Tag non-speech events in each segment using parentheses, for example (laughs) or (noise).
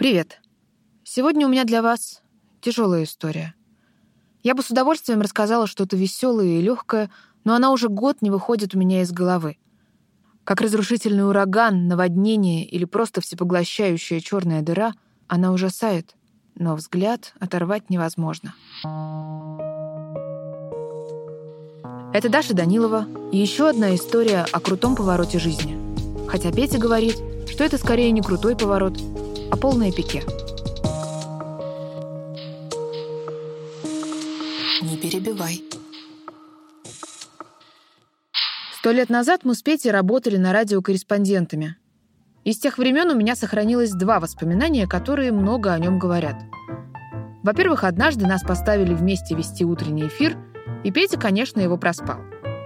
Привет. Сегодня у меня для вас тяжелая история. Я бы с удовольствием рассказала что-то веселое и легкое, но она уже год не выходит у меня из головы. Как разрушительный ураган, наводнение или просто всепоглощающая черная дыра, она ужасает, но взгляд оторвать невозможно. Это Даша Данилова и еще одна история о крутом повороте жизни. Хотя Петя говорит, что это скорее не крутой поворот, а полное пике. Не перебивай. Сто лет назад мы с Петей работали на радио корреспондентами. Из тех времен у меня сохранилось два воспоминания, которые много о нем говорят. Во-первых, однажды нас поставили вместе вести утренний эфир, и Петя, конечно, его проспал.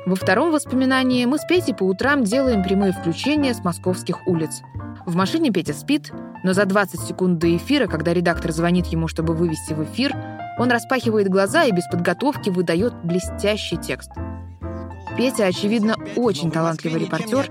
Во втором воспоминании мы с Петей по утрам делаем прямые включения с московских улиц. В машине Петя спит, но за 20 секунд до эфира, когда редактор звонит ему, чтобы вывести в эфир, он распахивает глаза и без подготовки выдает блестящий текст – Петя, очевидно, очень талантливый репортер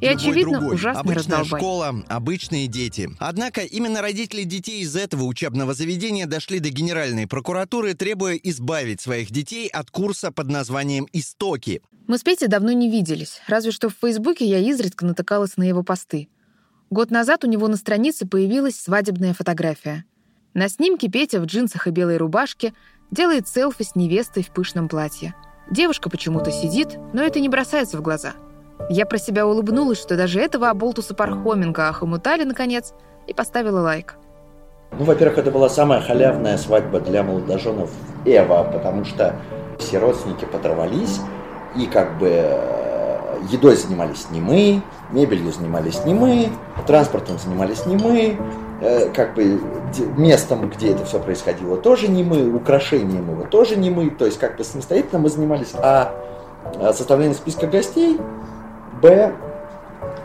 и, очевидно, ужасный Обычная раздолбай. школа, обычные дети. Однако именно родители детей из этого учебного заведения дошли до Генеральной прокуратуры, требуя избавить своих детей от курса под названием «Истоки». Мы с Петей давно не виделись, разве что в Фейсбуке я изредка натыкалась на его посты. Год назад у него на странице появилась свадебная фотография. На снимке Петя в джинсах и белой рубашке делает селфи с невестой в пышном платье. Девушка почему-то сидит, но это не бросается в глаза. Я про себя улыбнулась, что даже этого оболтуса Пархоменко охомутали, наконец, и поставила лайк. Ну, во-первых, это была самая халявная свадьба для молодоженов Эва, потому что все родственники подорвались, и как бы э, едой занимались не мы, мебелью занимались не мы, транспортом занимались не мы, э, как бы местом, где это все происходило, тоже не мы, украшением его тоже не мы, то есть как бы самостоятельно мы занимались, а а составление списка гостей, б,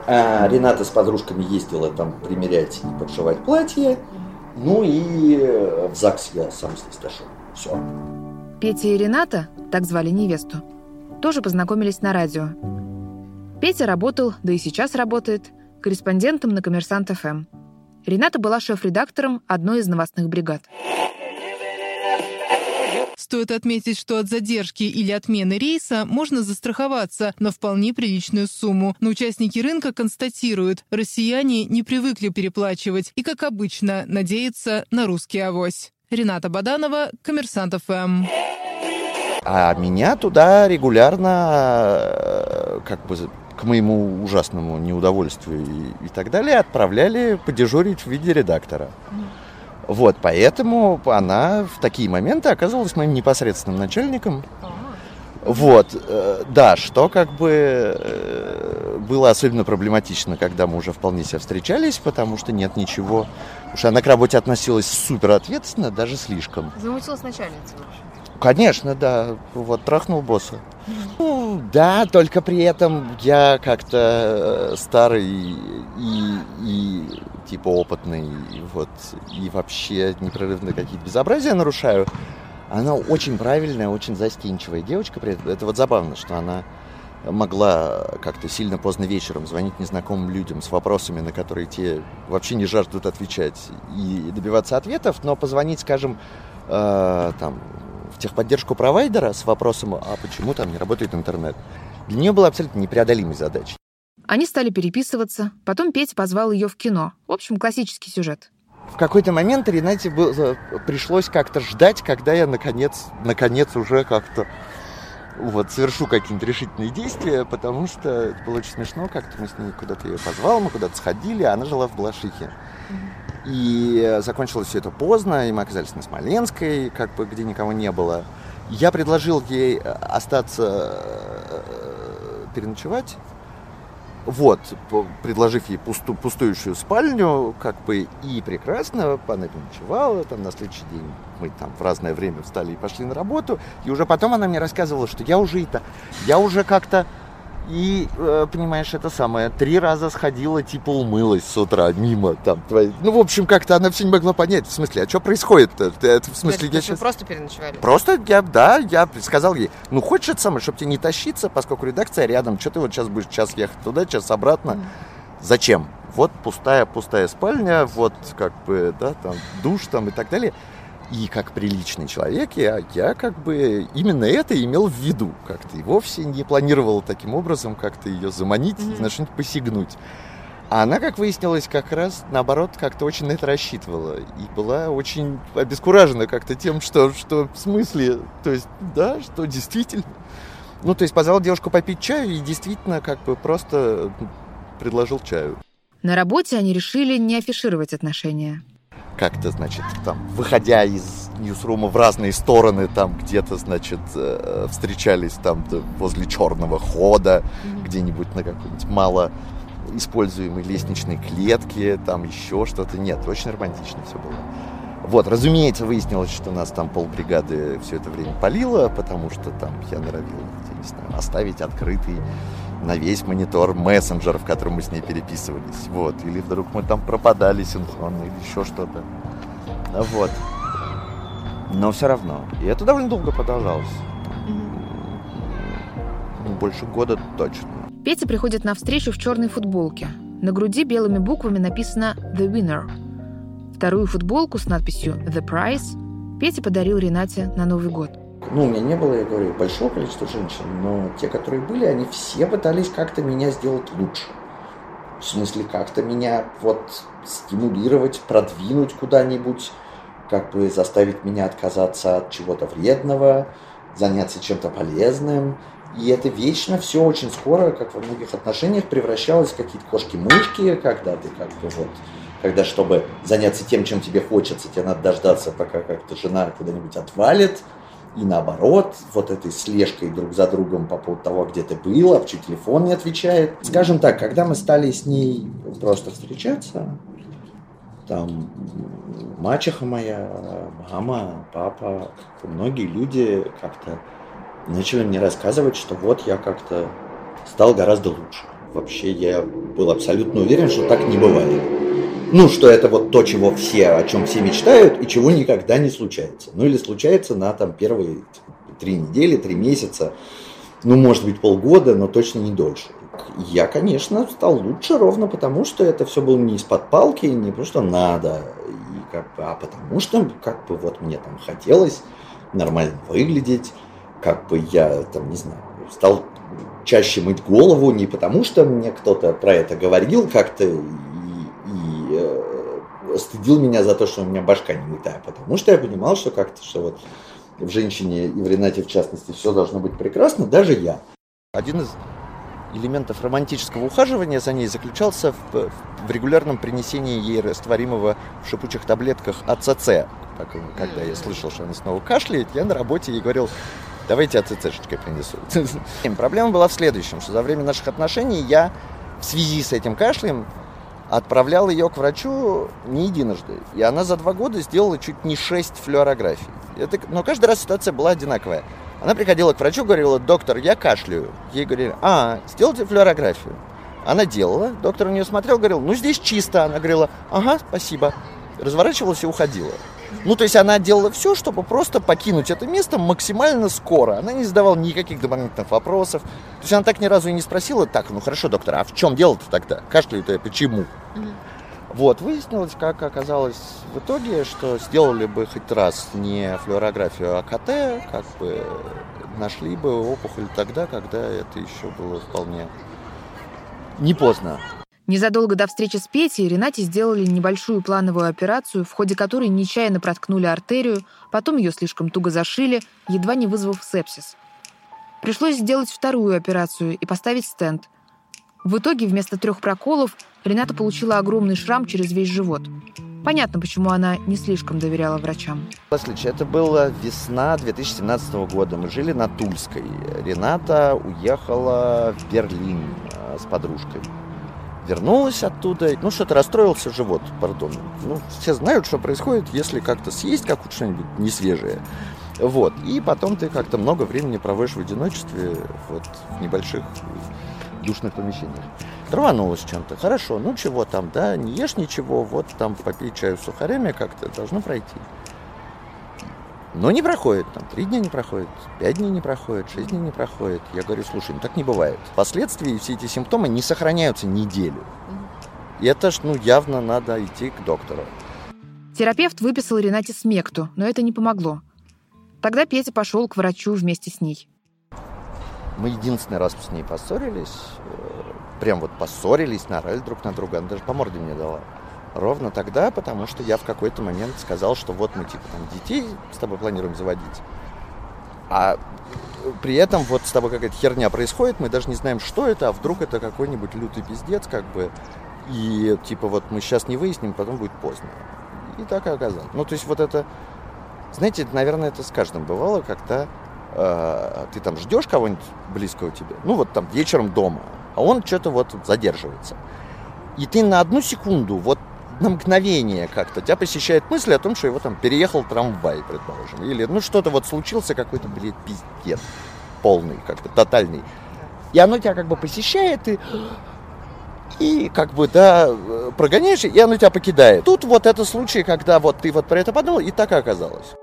а, Рената с подружками ездила там примерять и подшивать платье, ну и э, в ЗАГС я сам здесь дошел. Все. Петя и Рената, так звали невесту, тоже познакомились на радио. Петя работал, да и сейчас работает, корреспондентом на «Коммерсант ФМ». Рената была шеф-редактором одной из новостных бригад. Стоит отметить, что от задержки или отмены рейса можно застраховаться на вполне приличную сумму. Но участники рынка констатируют, россияне не привыкли переплачивать и, как обычно, надеются на русский авось. Рената Баданова, Коммерсант ФМ. А меня туда регулярно, э, как бы к моему ужасному неудовольствию и, и так далее, отправляли подежурить в виде редактора. Вот, поэтому она в такие моменты оказывалась моим непосредственным начальником. Вот, э, да, что как бы э, было особенно проблематично, когда мы уже вполне себе встречались, потому что нет ничего. Потому что она к работе относилась супер ответственно, даже слишком. Замутилась начальница Конечно, да. Вот трахнул босса. Ну, да, только при этом я как-то э, старый и, и типа опытный, вот, и вообще непрерывно какие-то безобразия нарушаю. Она очень правильная, очень застенчивая девочка. при этом. Это вот забавно, что она могла как-то сильно поздно вечером звонить незнакомым людям с вопросами, на которые те вообще не жаждут отвечать, и добиваться ответов, но позвонить, скажем, э, там, техподдержку провайдера с вопросом, а почему там не работает интернет, для нее была абсолютно непреодолимой задачей. Они стали переписываться, потом Петя позвал ее в кино. В общем, классический сюжет. В какой-то момент Ренате было, пришлось как-то ждать, когда я наконец, наконец уже как-то вот, совершу какие-нибудь решительные действия, потому что это было очень смешно, как-то мы с ней куда-то ее позвал, мы куда-то сходили, а она жила в Балашихе. И закончилось все это поздно, и мы оказались на Смоленской, как бы, где никого не было. Я предложил ей э, остаться э, переночевать, вот, предложив ей пусту- пустующую спальню, как бы и прекрасно, она переночевала, там на следующий день мы там в разное время встали и пошли на работу, и уже потом она мне рассказывала, что я уже это, я уже как-то и, э, понимаешь, это самое, три раза сходила, типа умылась с утра мимо там твоей. Ну, в общем, как-то она все не могла понять, в смысле, а что происходит-то? Это, в смысле, я сейчас... просто переночевали. Просто я, да, я сказал ей, ну хочешь это самое, чтобы тебе не тащиться, поскольку редакция рядом, что ты вот сейчас будешь час ехать туда, час обратно. Зачем? Вот пустая, пустая спальня, вот как бы, да, там душ там и так далее. И как приличный человек я, я как бы именно это имел в виду как-то. И вовсе не планировал таким образом как-то ее заманить, mm-hmm. на что-нибудь посягнуть. А она, как выяснилось, как раз наоборот как-то очень на это рассчитывала. И была очень обескуражена как-то тем, что, что в смысле, то есть, да, что действительно. Ну, то есть позвал девушку попить чаю и действительно как бы просто предложил чаю. На работе они решили не афишировать отношения как-то, значит, там, выходя из ньюсрума в разные стороны, там где-то, значит, э, встречались там возле черного хода, mm-hmm. где-нибудь на какой-нибудь мало используемой лестничной клетке, там еще что-то. Нет, очень романтично все было. Вот, разумеется, выяснилось, что нас там полбригады все это время палило, потому что там я норовил, я не знаю, оставить открытый на весь монитор мессенджер, в котором мы с ней переписывались. Вот. Или вдруг мы там пропадали синхронно, или еще что-то. Вот. Но все равно. И это довольно долго продолжалось. Mm-hmm. Больше года точно. Петя приходит на встречу в черной футболке. На груди белыми буквами написано «The Winner». Вторую футболку с надписью «The Prize» Петя подарил Ренате на Новый год. Ну, у меня не было, я говорю, большого количества женщин, но те, которые были, они все пытались как-то меня сделать лучше. В смысле, как-то меня вот стимулировать, продвинуть куда-нибудь, как бы заставить меня отказаться от чего-то вредного, заняться чем-то полезным. И это вечно все очень скоро, как во многих отношениях, превращалось в какие-то кошки-мышки, когда ты как бы вот, когда чтобы заняться тем, чем тебе хочется, тебе надо дождаться, пока как-то жена куда-нибудь отвалит, и наоборот, вот этой слежкой друг за другом по поводу того, где ты был, а почему телефон не отвечает. Скажем так, когда мы стали с ней просто встречаться, там мачеха моя, мама, папа, многие люди как-то начали мне рассказывать, что вот я как-то стал гораздо лучше. Вообще я был абсолютно уверен, что так не бывает. Ну, что это вот то, чего все, о чем все мечтают, и чего никогда не случается. Ну, или случается на там первые три недели, три месяца, ну, может быть, полгода, но точно не дольше. Я, конечно, стал лучше ровно потому, что это все было не из-под палки, не потому что надо, и как бы, а потому что как бы вот мне там хотелось нормально выглядеть, как бы я там, не знаю, стал чаще мыть голову не потому, что мне кто-то про это говорил как-то стыдил меня за то, что у меня башка не мытая, потому что я понимал, что как-то, что вот в женщине и в Ренате в частности все должно быть прекрасно, даже я. Один из элементов романтического ухаживания за ней заключался в, в регулярном принесении ей растворимого в шипучих таблетках АЦЦ. Когда я слышал, что она снова кашляет, я на работе ей говорил, давайте АЦЦшечкой принесу. (laughs) Проблема была в следующем, что за время наших отношений я в связи с этим кашлем отправлял ее к врачу не единожды. И она за два года сделала чуть не шесть флюорографий. Это, но каждый раз ситуация была одинаковая. Она приходила к врачу, говорила, доктор, я кашляю. Ей говорили, а, сделайте флюорографию. Она делала, доктор на нее смотрел, говорил, ну здесь чисто. Она говорила, ага, спасибо. Разворачивалась и уходила. Ну, то есть она делала все, чтобы просто покинуть это место максимально скоро. Она не задавала никаких дополнительных вопросов. То есть она так ни разу и не спросила, так, ну хорошо, доктор, а в чем дело-то тогда? Кашляю-то я почему? Mm-hmm. Вот, выяснилось, как оказалось в итоге, что сделали бы хоть раз не флюорографию, а КТ, как бы нашли бы опухоль тогда, когда это еще было вполне не поздно. Незадолго до встречи с Петей Ренате сделали небольшую плановую операцию, в ходе которой нечаянно проткнули артерию, потом ее слишком туго зашили, едва не вызвав сепсис. Пришлось сделать вторую операцию и поставить стенд. В итоге вместо трех проколов Рената получила огромный шрам через весь живот. Понятно, почему она не слишком доверяла врачам. Послушайте, это была весна 2017 года. Мы жили на Тульской. Рената уехала в Берлин э, с подружкой вернулась оттуда. Ну, что-то расстроился живот, пардон. Ну, все знают, что происходит, если как-то съесть как что-нибудь несвежее. Вот. И потом ты как-то много времени проводишь в одиночестве, вот, в небольших душных помещениях. Рванулась чем-то. Хорошо, ну чего там, да, не ешь ничего, вот там попей чаю с сухарями как-то, должно пройти. Но не проходит, там, три дня не проходит, пять дней не проходит, шесть дней не проходит. Я говорю, слушай, ну так не бывает. Впоследствии все эти симптомы не сохраняются неделю. И это ж, ну, явно надо идти к доктору. Терапевт выписал Ренате смекту, но это не помогло. Тогда Петя пошел к врачу вместе с ней. Мы единственный раз с ней поссорились. Э, прям вот поссорились, наорали друг на друга. Она даже по морде мне дала. Ровно тогда, потому что я в какой-то момент сказал, что вот мы типа там детей с тобой планируем заводить. А при этом вот с тобой какая-то херня происходит, мы даже не знаем, что это, а вдруг это какой-нибудь лютый пиздец, как бы. И типа вот мы сейчас не выясним, потом будет поздно. И так и оказалось. Ну, то есть вот это, знаете, наверное, это с каждым бывало, когда э, ты там ждешь кого-нибудь близкого тебе, ну вот там вечером дома, а он что-то вот задерживается. И ты на одну секунду, вот на мгновение как-то тебя посещает мысль о том, что его там переехал трамвай, предположим. Или ну что-то вот случился какой-то, блядь, пиздец полный, как-то тотальный. И оно тебя как бы посещает, и и как бы, да, прогоняешь, и оно тебя покидает. Тут вот это случай, когда вот ты вот про это подумал, и так и оказалось.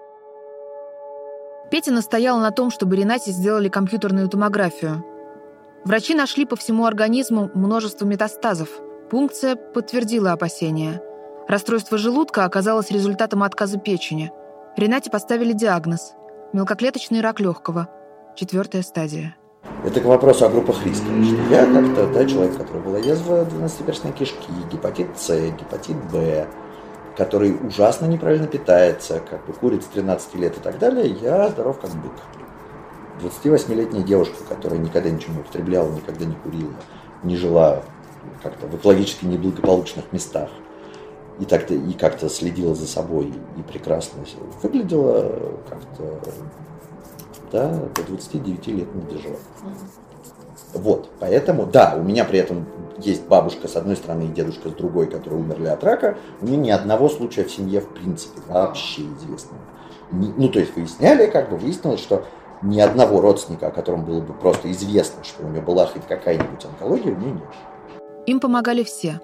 Петя настоял на том, чтобы Ренате сделали компьютерную томографию. Врачи нашли по всему организму множество метастазов. Пункция подтвердила опасения. Расстройство желудка оказалось результатом отказа печени. Ренате поставили диагноз – мелкоклеточный рак легкого, четвертая стадия. Это к вопросу о группах риска. Я как-то, да, человек, у которого была язва 12-перстной кишки, гепатит С, гепатит Б, который ужасно неправильно питается, как бы курит с 13 лет и так далее, я здоров как бык. 28-летняя девушка, которая никогда ничего не употребляла, никогда не курила, не жила как-то в экологически неблагополучных местах и, так-то, и как-то следила за собой и прекрасно выглядела как-то да, до 29 лет не дожила. Вот, поэтому, да, у меня при этом есть бабушка с одной стороны и дедушка с другой, которые умерли от рака. У меня ни одного случая в семье в принципе вообще известного. ну, то есть выясняли, как бы выяснилось, что ни одного родственника, о котором было бы просто известно, что у него была хоть какая-нибудь онкология, у меня нет. Им помогали все.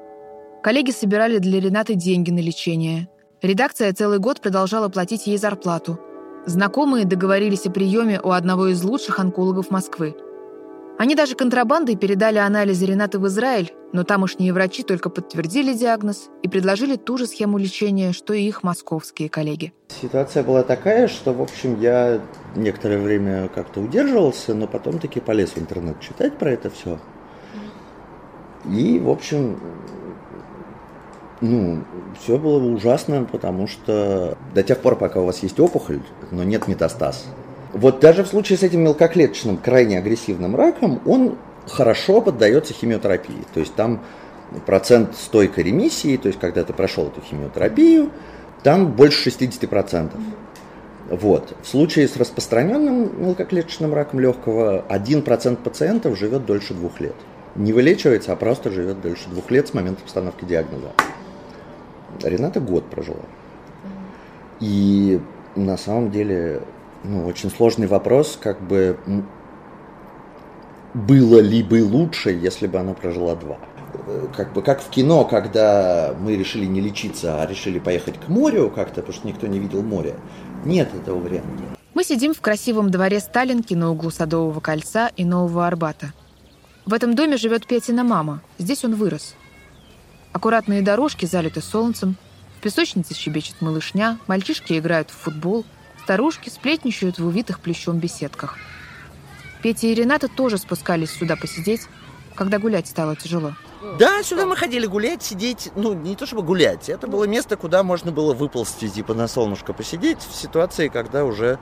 Коллеги собирали для Ренаты деньги на лечение. Редакция целый год продолжала платить ей зарплату – Знакомые договорились о приеме у одного из лучших онкологов Москвы. Они даже контрабандой передали анализы Ренаты в Израиль, но тамошние врачи только подтвердили диагноз и предложили ту же схему лечения, что и их московские коллеги. Ситуация была такая, что, в общем, я некоторое время как-то удерживался, но потом таки полез в интернет читать про это все. И, в общем, ну, все было ужасно, потому что до тех пор, пока у вас есть опухоль, но нет метастаз. Вот даже в случае с этим мелкоклеточным, крайне агрессивным раком, он хорошо поддается химиотерапии. То есть там процент стойкой ремиссии, то есть когда ты прошел эту химиотерапию, там больше 60%. Вот. В случае с распространенным мелкоклеточным раком легкого 1% пациентов живет дольше двух лет. Не вылечивается, а просто живет дольше двух лет с момента постановки диагноза. Рената год прожила. И на самом деле, ну, очень сложный вопрос, как бы было ли бы лучше, если бы она прожила два. Как бы как в кино, когда мы решили не лечиться, а решили поехать к морю как-то, потому что никто не видел море. Нет этого варианта. Мы сидим в красивом дворе Сталинки на углу Садового кольца и Нового Арбата. В этом доме живет Петина мама. Здесь он вырос. Аккуратные дорожки залиты солнцем, в песочнице щебечет малышня, мальчишки играют в футбол, старушки сплетничают в увитых плещом беседках. Петя и Рената тоже спускались сюда посидеть, когда гулять стало тяжело. Да, сюда мы ходили гулять, сидеть, ну, не то чтобы гулять, это было место, куда можно было выползти, типа на солнышко посидеть в ситуации, когда уже,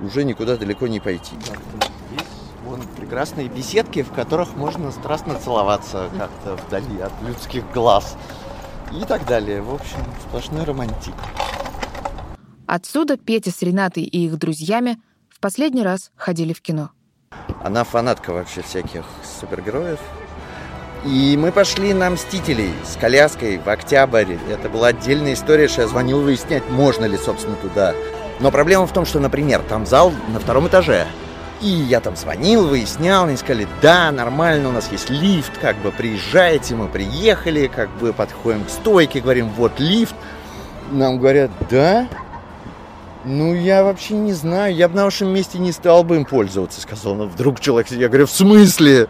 уже никуда далеко не пойти. Прекрасные беседки, в которых можно страстно целоваться как-то вдали от людских глаз. И так далее. В общем, сплошной романтик. Отсюда Петя с Ренатой и их друзьями в последний раз ходили в кино. Она фанатка вообще всяких супергероев. И мы пошли на «Мстителей» с коляской в октябрь. Это была отдельная история, что я звонил выяснять, можно ли, собственно, туда. Но проблема в том, что, например, там зал на втором этаже. И я там звонил, выяснял, они сказали, да, нормально, у нас есть лифт, как бы приезжайте, мы приехали, как бы подходим к стойке, говорим, вот лифт. Нам говорят, да? Ну, я вообще не знаю, я бы на вашем месте не стал бы им пользоваться, сказал. Но вдруг человек, я говорю, в смысле?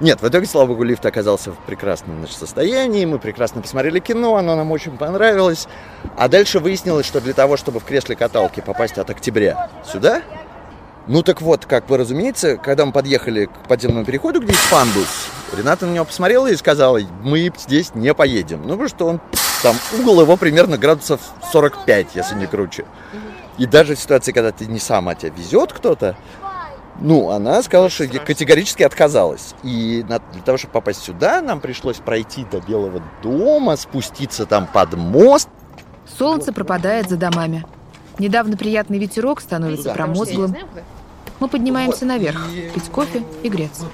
Нет, в итоге, слава богу, лифт оказался в прекрасном значит, состоянии, мы прекрасно посмотрели кино, оно нам очень понравилось. А дальше выяснилось, что для того, чтобы в кресле каталки попасть от октября сюда, ну так вот, как вы разумеете, когда мы подъехали к подземному переходу, где есть пандус, Рената на него посмотрела и сказала, мы здесь не поедем. Ну, потому что он, там, угол его примерно градусов 45, если не круче. И даже в ситуации, когда ты не сам, а тебя везет кто-то, ну, она сказала, что категорически отказалась. И для того, чтобы попасть сюда, нам пришлось пройти до Белого дома, спуститься там под мост. Солнце пропадает за домами. Недавно приятный ветерок становится промозглым. Мы поднимаемся вот, наверх, пить кофе и греться.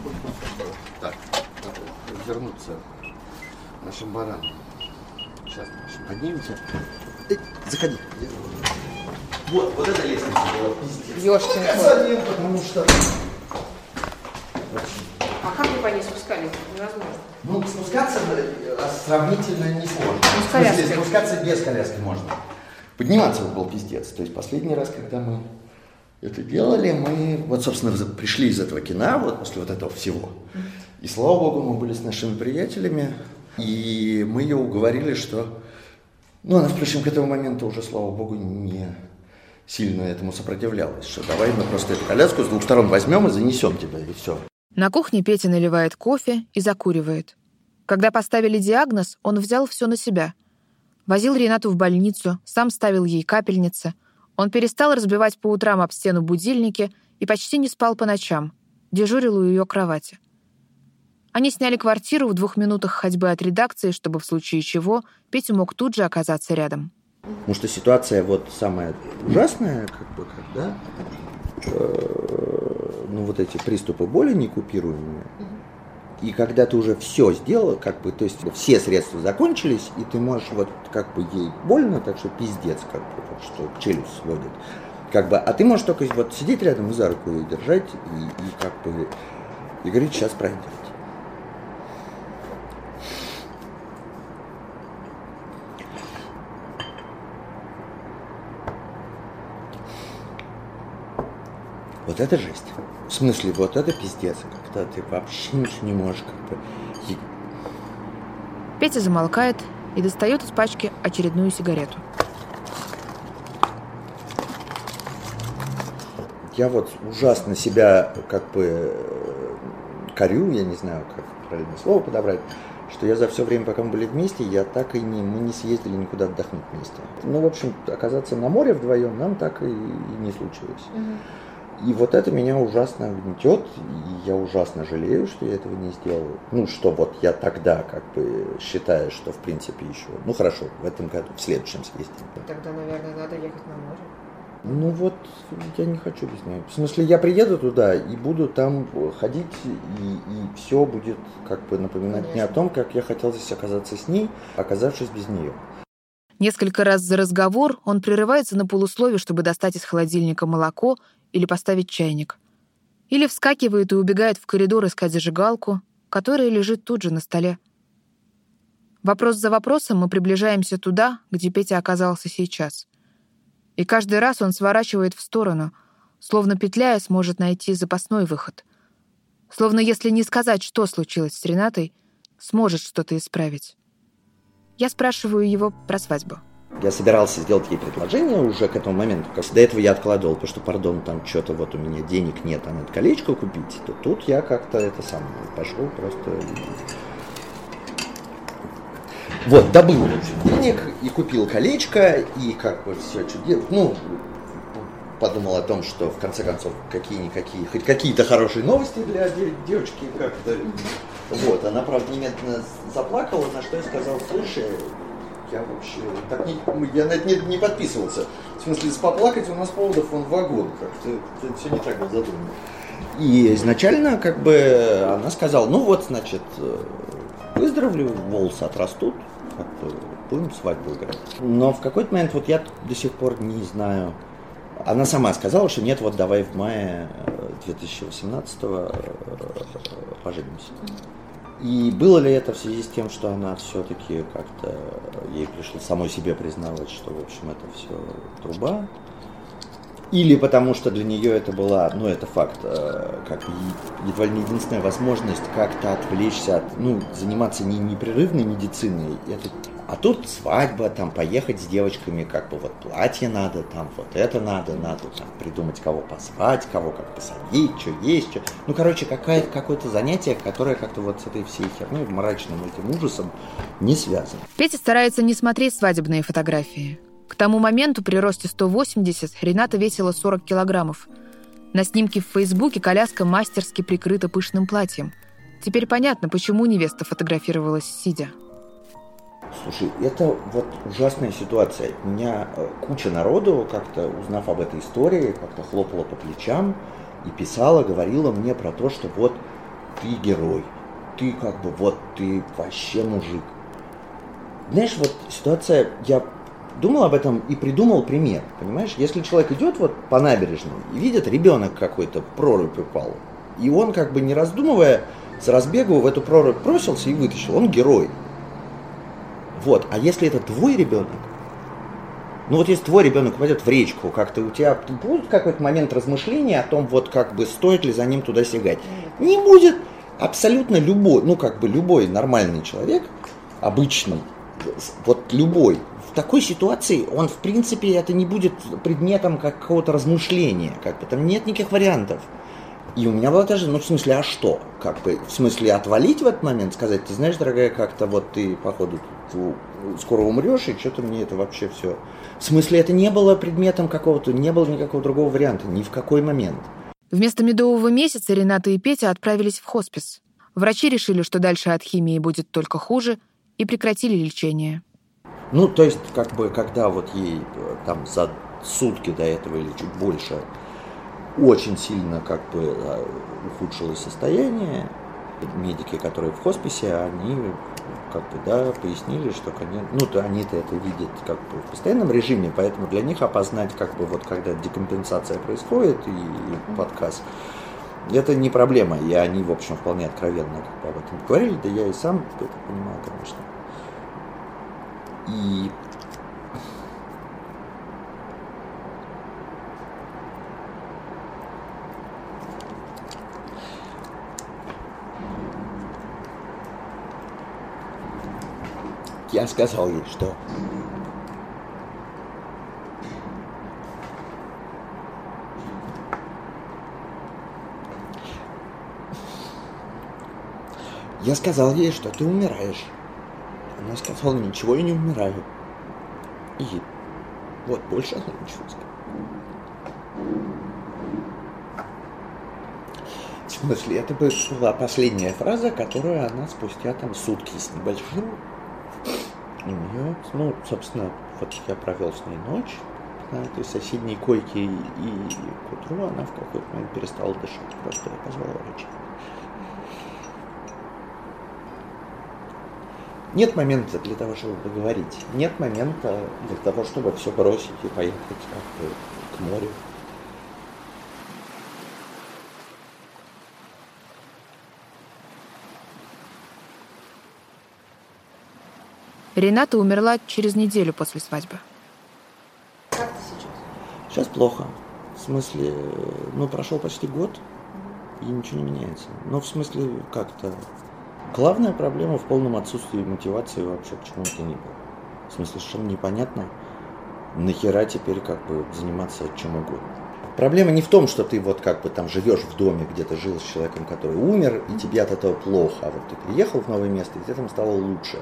Так, вернуться нашим баранам. Сейчас поднимемся. Эй, заходи. Вот, вот эта лестница была пиздец. Ёшкин потому что... А как вы по ней спускались? Невозможно. Ну, спускаться сравнительно не сложно. Ну, с коляской. Спускаться без коляски можно. Подниматься был пиздец. То есть последний раз, когда мы это делали, мы вот, собственно, пришли из этого кино, вот после вот этого всего. И слава богу, мы были с нашими приятелями, и мы ее уговорили, что... Ну, она, впрочем, к этому моменту уже, слава богу, не сильно этому сопротивлялась, что давай мы просто эту коляску с двух сторон возьмем и занесем тебя, и все. На кухне Петя наливает кофе и закуривает. Когда поставили диагноз, он взял все на себя. Возил Ренату в больницу, сам ставил ей капельницы — он перестал разбивать по утрам об стену будильники и почти не спал по ночам, дежурил у ее кровати. Они сняли квартиру в двух минутах ходьбы от редакции, чтобы в случае чего Петя мог тут же оказаться рядом. Потому что ситуация вот самая ужасная, как бы, когда э, ну, вот эти приступы боли некупируемые, и когда ты уже все сделал, как бы, то есть все средства закончились, и ты можешь вот как бы ей больно, так что пиздец, как бы, вот, что челюсть сводит. Как бы, а ты можешь только вот сидеть рядом и за руку ее держать, и, и как бы, и говорить, сейчас пройдет. Вот это жесть. В смысле, вот это пиздец, когда ты вообще ничего не можешь как-то... Петя замолкает и достает из пачки очередную сигарету. Я вот ужасно себя как бы э, корю, я не знаю, как правильное слово подобрать, что я за все время, пока мы были вместе, я так и не, мы не съездили никуда отдохнуть вместе. Ну, в общем, оказаться на море вдвоем нам так и, и не случилось. Угу. И вот это меня ужасно гнетет, и я ужасно жалею, что я этого не сделал. Ну, что вот я тогда как бы считаю, что в принципе еще, ну хорошо, в этом году, в следующем съездим. Тогда, наверное, надо ехать на море. Ну вот, я не хочу без нее. В смысле, я приеду туда и буду там ходить, и, и все будет как бы напоминать Конечно. мне о том, как я хотел здесь оказаться с ней, оказавшись без нее. Несколько раз за разговор он прерывается на полусловие, чтобы достать из холодильника молоко или поставить чайник. Или вскакивает и убегает в коридор искать зажигалку, которая лежит тут же на столе. Вопрос за вопросом мы приближаемся туда, где Петя оказался сейчас. И каждый раз он сворачивает в сторону, словно петляя сможет найти запасной выход. Словно если не сказать, что случилось с Ренатой, сможет что-то исправить. Я спрашиваю его про свадьбу. Я собирался сделать ей предложение уже к этому моменту. Как до этого я откладывал, потому что, пардон, там что-то вот у меня денег нет, а надо колечко купить. То тут я как-то это сам пошел просто... Вот, добыл, денег и купил колечко, и как бы все чудесно. Ну, подумал о том, что в конце концов какие-никакие, хоть какие-то хорошие новости для девочки как-то. Вот, она, правда, немедленно заплакала, на что я сказал, слушай, я вообще так не, я на это не, не подписывался. В смысле, поплакать у нас поводов он вагон, как-то это все не так было задумано. И изначально, как бы, она сказала, ну вот, значит, э, выздоровлю, волосы отрастут, как-то будем свадьбу играть. Но в какой-то момент, вот я до сих пор не знаю, она сама сказала, что нет, вот давай в мае 2018 э, поженимся. И было ли это в связи с тем, что она все-таки как-то ей пришло самой себе признавать, что, в общем, это все труба? или потому что для нее это была, ну это факт, э, как едва ли не единственная возможность как-то отвлечься от, ну, заниматься не непрерывной медициной, это а тут свадьба, там поехать с девочками, как бы вот платье надо, там вот это надо, надо там придумать, кого позвать, кого как посадить, что есть, что... Ну, короче, какая, какое-то занятие, которое как-то вот с этой всей херней, мрачным этим ужасом не связано. Петя старается не смотреть свадебные фотографии. К тому моменту при росте 180 Рената весила 40 килограммов. На снимке в Фейсбуке коляска мастерски прикрыта пышным платьем. Теперь понятно, почему невеста фотографировалась сидя. Слушай, это вот ужасная ситуация. У меня э, куча народу, как-то узнав об этой истории, как-то хлопала по плечам и писала, говорила мне про то, что вот ты герой, ты как бы вот ты вообще мужик. Знаешь, вот ситуация, я думал об этом и придумал пример, понимаешь? Если человек идет вот по набережной и видит, ребенок какой-то в прорубь упал, и он как бы не раздумывая, с разбегу в эту прорубь бросился и вытащил, он герой. Вот. А если это твой ребенок, ну вот если твой ребенок упадет в речку, как-то у тебя будет какой-то момент размышления о том, вот как бы стоит ли за ним туда сигать. Не будет абсолютно любой, ну как бы любой нормальный человек, обычный, вот любой, в такой ситуации он, в принципе, это не будет предметом какого-то размышления, как бы там нет никаких вариантов. И у меня была даже, ну, в смысле, а что? Как бы, в смысле, отвалить в этот момент, сказать, ты знаешь, дорогая, как-то вот ты, походу, скоро умрешь, и что-то мне это вообще все... В смысле, это не было предметом какого-то, не было никакого другого варианта, ни в какой момент. Вместо медового месяца Рената и Петя отправились в хоспис. Врачи решили, что дальше от химии будет только хуже, и прекратили лечение. Ну, то есть, как бы, когда вот ей э, там за сутки до этого или чуть больше очень сильно как бы а, ухудшилось состояние. Медики, которые в хосписе, они как бы, да, пояснили, что, конечно, ну, то они-то это видят как бы в постоянном режиме, поэтому для них опознать, как бы, вот когда декомпенсация происходит и, подказ, это не проблема, и они, в общем, вполне откровенно как бы, об этом говорили, да я и сам это понимал, конечно. И Я сказал ей, что Я сказал ей, что ты умираешь. Она сказала, ничего, я не умираю. И вот больше она ничего не сказала. В смысле, это была последняя фраза, которую она спустя там сутки с небольшим у нее, ну, собственно, вот я провел с ней ночь на этой соседней койке, и, и к утру она в какой-то момент перестала дышать. Просто я позвал врача. Нет момента для того, чтобы поговорить. Нет момента для того, чтобы все бросить и поехать как-то к морю. Рената умерла через неделю после свадьбы. Как ты сейчас? Сейчас плохо. В смысле, ну, прошел почти год, и ничего не меняется. Но в смысле, как-то... Главная проблема в полном отсутствии мотивации вообще к чему-то не было. В смысле, совершенно непонятно, нахера теперь как бы заниматься чем угодно. Проблема не в том, что ты вот как бы там живешь в доме, где ты жил с человеком, который умер, и тебе от этого плохо, а вот ты приехал в новое место, и тебе там стало лучше.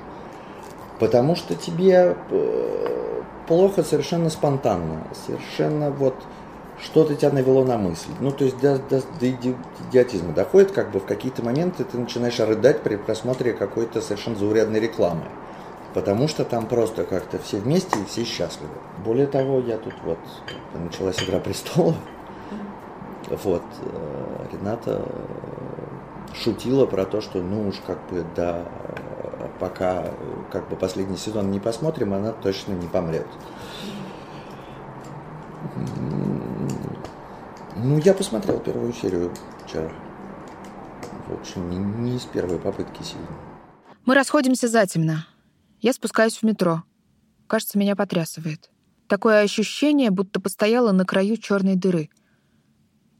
Потому что тебе э, плохо совершенно спонтанно, совершенно вот что-то тебя навело на мысль. Ну, то есть до, до, до идиотизма доходит, как бы в какие-то моменты ты начинаешь рыдать при просмотре какой-то совершенно заурядной рекламы. Потому что там просто как-то все вместе и все счастливы. Более того, я тут вот началась игра престолов. Вот, э, Рената шутила про то, что ну уж как бы да, пока как бы последний сезон не посмотрим, она точно не помрет. Ну, я посмотрел первую серию вчера. В общем, не, не из первой попытки сильно. Мы расходимся затемно. Я спускаюсь в метро. Кажется, меня потрясывает. Такое ощущение, будто постояла на краю черной дыры.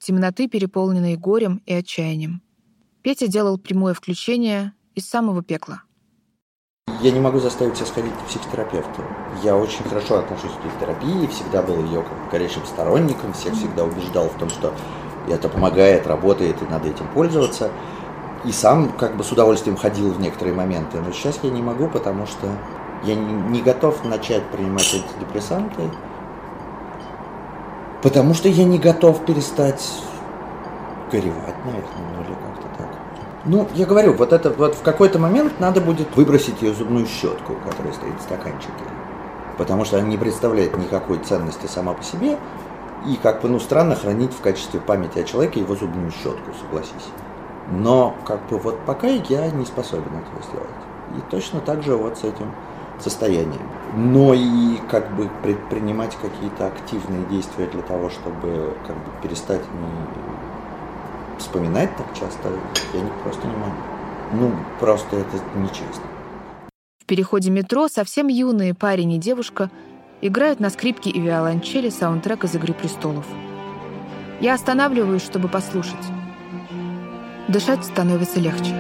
Темноты, переполненной горем и отчаянием. Петя делал прямое включение из самого пекла. Я не могу заставить себя сходить к психотерапевту. Я очень хорошо отношусь к терапии, всегда был ее как горячим сторонником, всех всегда убеждал в том, что это помогает, работает и надо этим пользоваться. И сам как бы с удовольствием ходил в некоторые моменты. Но сейчас я не могу, потому что я не готов начать принимать эти депрессанты, потому что я не готов перестать горевать, наверное, ну или как-то так. Ну, я говорю, вот это вот в какой-то момент надо будет выбросить ее зубную щетку, которая стоит в стаканчике. Потому что она не представляет никакой ценности сама по себе. И как бы, ну, странно хранить в качестве памяти о человеке его зубную щетку, согласись. Но, как бы, вот пока я не способен этого сделать. И точно так же вот с этим состоянием. Но и как бы предпринимать какие-то активные действия для того, чтобы как бы перестать вспоминать так часто, я не, просто не могу. Ну, просто это нечестно. В переходе метро совсем юные парень и девушка играют на скрипке и виолончели саундтрек из «Игры престолов». Я останавливаюсь, чтобы послушать. Дышать становится легче.